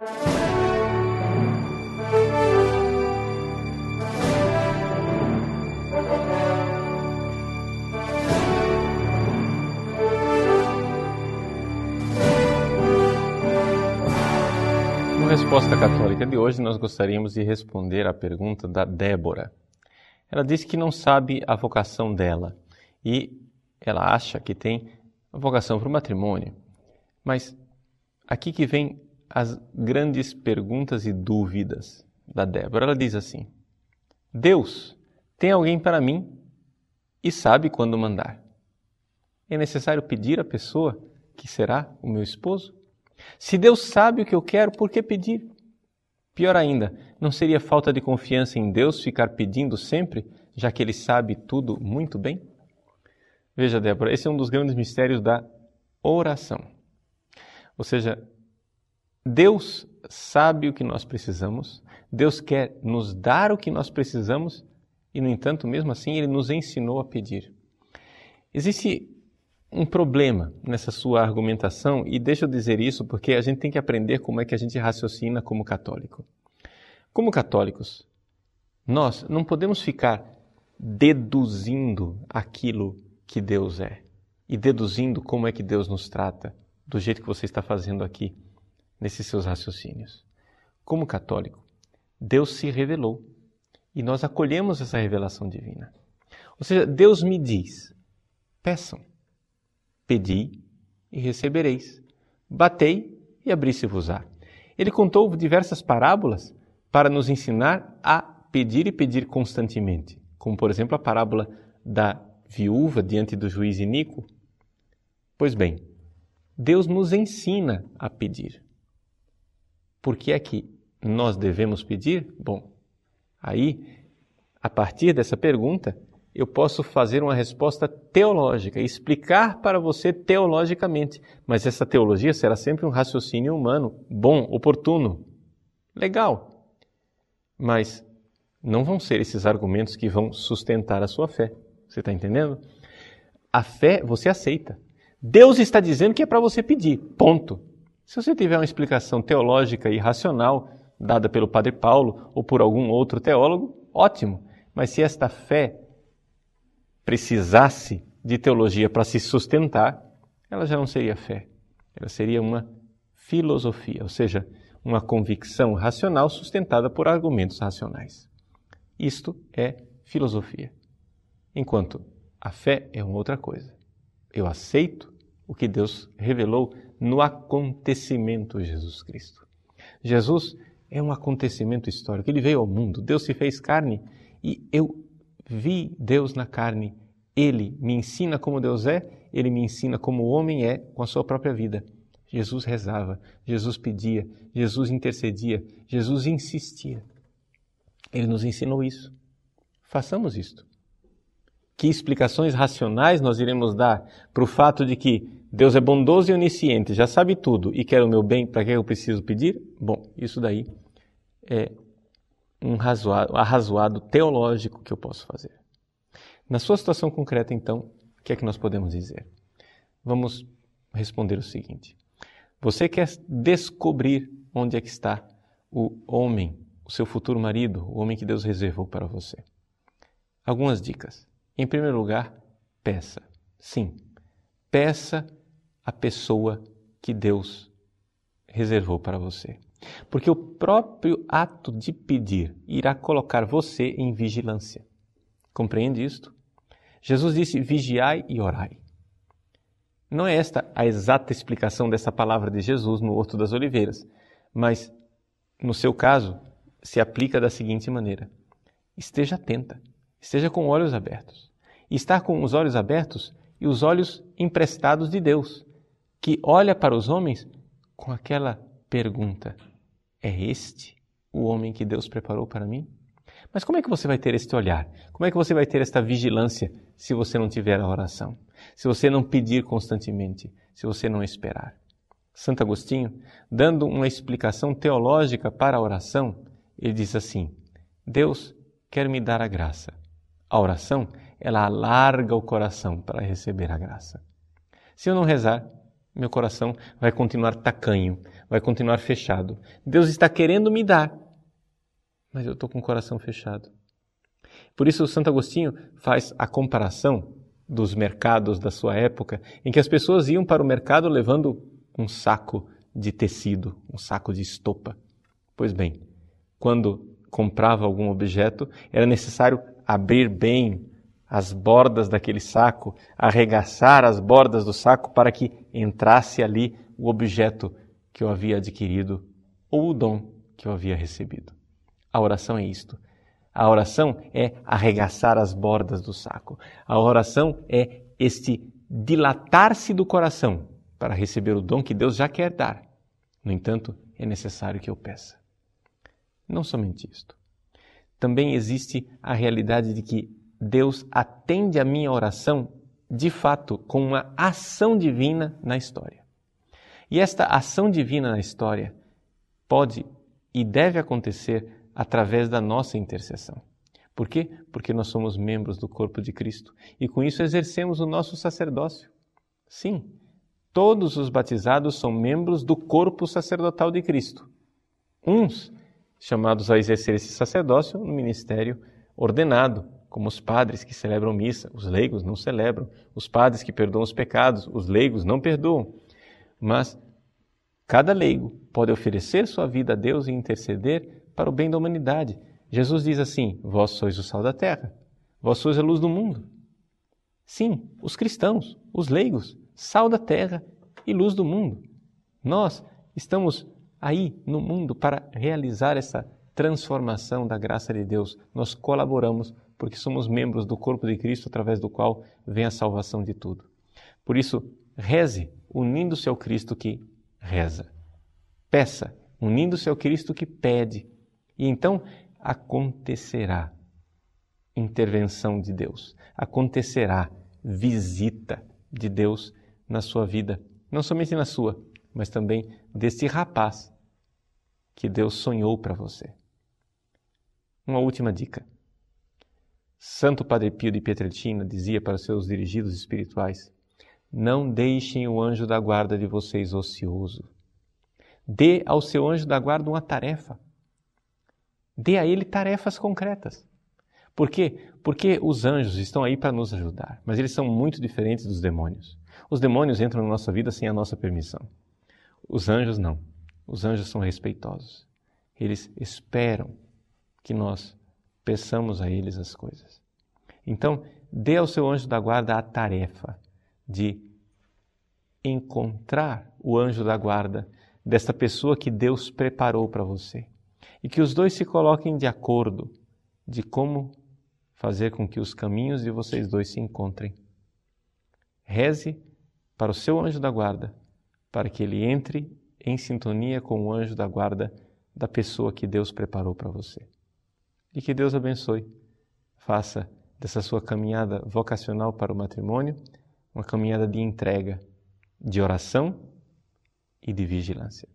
No Resposta Católica de hoje, nós gostaríamos de responder à pergunta da Débora. Ela disse que não sabe a vocação dela e ela acha que tem vocação para o matrimônio. Mas aqui que vem as grandes perguntas e dúvidas da Débora. Ela diz assim: Deus tem alguém para mim e sabe quando mandar. É necessário pedir à pessoa que será o meu esposo? Se Deus sabe o que eu quero, por que pedir? Pior ainda, não seria falta de confiança em Deus ficar pedindo sempre, já que Ele sabe tudo muito bem? Veja, Débora, esse é um dos grandes mistérios da oração. Ou seja, Deus sabe o que nós precisamos, Deus quer nos dar o que nós precisamos e, no entanto, mesmo assim, Ele nos ensinou a pedir. Existe um problema nessa sua argumentação, e deixa eu dizer isso porque a gente tem que aprender como é que a gente raciocina como católico. Como católicos, nós não podemos ficar deduzindo aquilo que Deus é e deduzindo como é que Deus nos trata, do jeito que você está fazendo aqui, nesses seus raciocínios. Como católico, Deus se revelou e nós acolhemos essa revelação divina. Ou seja, Deus me diz: peçam. Pedi e recebereis. Batei e abri-se-vos-á. Ele contou diversas parábolas para nos ensinar a pedir e pedir constantemente, como por exemplo a parábola da viúva diante do juiz iníquo. Pois bem, Deus nos ensina a pedir. Por que é que nós devemos pedir? Bom, aí, a partir dessa pergunta, eu posso fazer uma resposta teológica, explicar para você teologicamente, mas essa teologia será sempre um raciocínio humano, bom, oportuno, legal. Mas não vão ser esses argumentos que vão sustentar a sua fé. Você está entendendo? A fé você aceita. Deus está dizendo que é para você pedir, ponto. Se você tiver uma explicação teológica e racional dada pelo Padre Paulo ou por algum outro teólogo, ótimo. Mas se esta fé precisasse de teologia para se sustentar, ela já não seria fé. Ela seria uma filosofia, ou seja, uma convicção racional sustentada por argumentos racionais. Isto é filosofia. Enquanto a fé é uma outra coisa. Eu aceito o que Deus revelou no acontecimento Jesus Cristo. Jesus é um acontecimento histórico. Ele veio ao mundo, Deus se fez carne e eu vi Deus na carne. Ele me ensina como Deus é, ele me ensina como o homem é com a sua própria vida. Jesus rezava, Jesus pedia, Jesus intercedia, Jesus insistia. Ele nos ensinou isso. Façamos isto. Que explicações racionais nós iremos dar para o fato de que Deus é bondoso e onisciente, já sabe tudo e quer o meu bem, para que eu preciso pedir? Bom, isso daí é um razoado, arrazoado teológico que eu posso fazer. Na sua situação concreta, então, o que é que nós podemos dizer? Vamos responder o seguinte: você quer descobrir onde é que está o homem, o seu futuro marido, o homem que Deus reservou para você? Algumas dicas. Em primeiro lugar, peça. Sim, peça a pessoa que Deus reservou para você. Porque o próprio ato de pedir irá colocar você em vigilância. Compreende isto? Jesus disse: vigiai e orai. Não é esta a exata explicação dessa palavra de Jesus no Horto das Oliveiras, mas, no seu caso, se aplica da seguinte maneira: esteja atenta, esteja com olhos abertos. E estar com os olhos abertos e os olhos emprestados de Deus, que olha para os homens com aquela pergunta: é este o homem que Deus preparou para mim? Mas como é que você vai ter este olhar? Como é que você vai ter esta vigilância se você não tiver a oração? Se você não pedir constantemente? Se você não esperar? Santo Agostinho, dando uma explicação teológica para a oração, ele diz assim: Deus quer me dar a graça. A oração, ela alarga o coração para receber a graça. Se eu não rezar, meu coração vai continuar tacanho, vai continuar fechado. Deus está querendo me dar, mas eu estou com o coração fechado. Por isso, Santo Agostinho faz a comparação dos mercados da sua época, em que as pessoas iam para o mercado levando um saco de tecido, um saco de estopa. Pois bem, quando comprava algum objeto, era necessário abrir bem as bordas daquele saco, arregaçar as bordas do saco para que entrasse ali o objeto que eu havia adquirido ou o dom que eu havia recebido. A oração é isto. A oração é arregaçar as bordas do saco. A oração é este dilatar-se do coração para receber o dom que Deus já quer dar. No entanto, é necessário que eu peça. Não somente isto. Também existe a realidade de que Deus atende a minha oração de fato com uma ação divina na história. E esta ação divina na história pode e deve acontecer através da nossa intercessão. Por quê? Porque nós somos membros do corpo de Cristo e com isso exercemos o nosso sacerdócio. Sim, todos os batizados são membros do corpo sacerdotal de Cristo. Uns chamados a exercer esse sacerdócio no ministério ordenado, como os padres que celebram missa, os leigos não celebram, os padres que perdoam os pecados, os leigos não perdoam. Mas cada leigo pode oferecer sua vida a Deus e interceder para o bem da humanidade. Jesus diz assim: Vós sois o sal da terra, vós sois a luz do mundo. Sim, os cristãos, os leigos, sal da terra e luz do mundo. Nós estamos aí no mundo para realizar essa transformação da graça de Deus. Nós colaboramos porque somos membros do corpo de Cristo através do qual vem a salvação de tudo. Por isso, reze unindo-se ao Cristo que reza. Peça unindo-se ao Cristo que pede. E então acontecerá intervenção de Deus, acontecerá visita de Deus na sua vida, não somente na sua, mas também desse rapaz que Deus sonhou para você. Uma última dica. Santo Padre Pio de Pietrelcina dizia para seus dirigidos espirituais: Não deixem o anjo da guarda de vocês ocioso. Dê ao seu anjo da guarda uma tarefa. Dê a ele tarefas concretas. Por quê? Porque os anjos estão aí para nos ajudar, mas eles são muito diferentes dos demônios. Os demônios entram na nossa vida sem a nossa permissão. Os anjos não. Os anjos são respeitosos. Eles esperam que nós peçamos a eles as coisas. Então, dê ao seu anjo da guarda a tarefa de encontrar o anjo da guarda desta pessoa que Deus preparou para você e que os dois se coloquem de acordo de como fazer com que os caminhos de vocês dois se encontrem. Reze para o seu anjo da guarda, para que ele entre em sintonia com o anjo da guarda da pessoa que Deus preparou para você. E que Deus abençoe. Faça dessa sua caminhada vocacional para o matrimônio uma caminhada de entrega, de oração e de vigilância.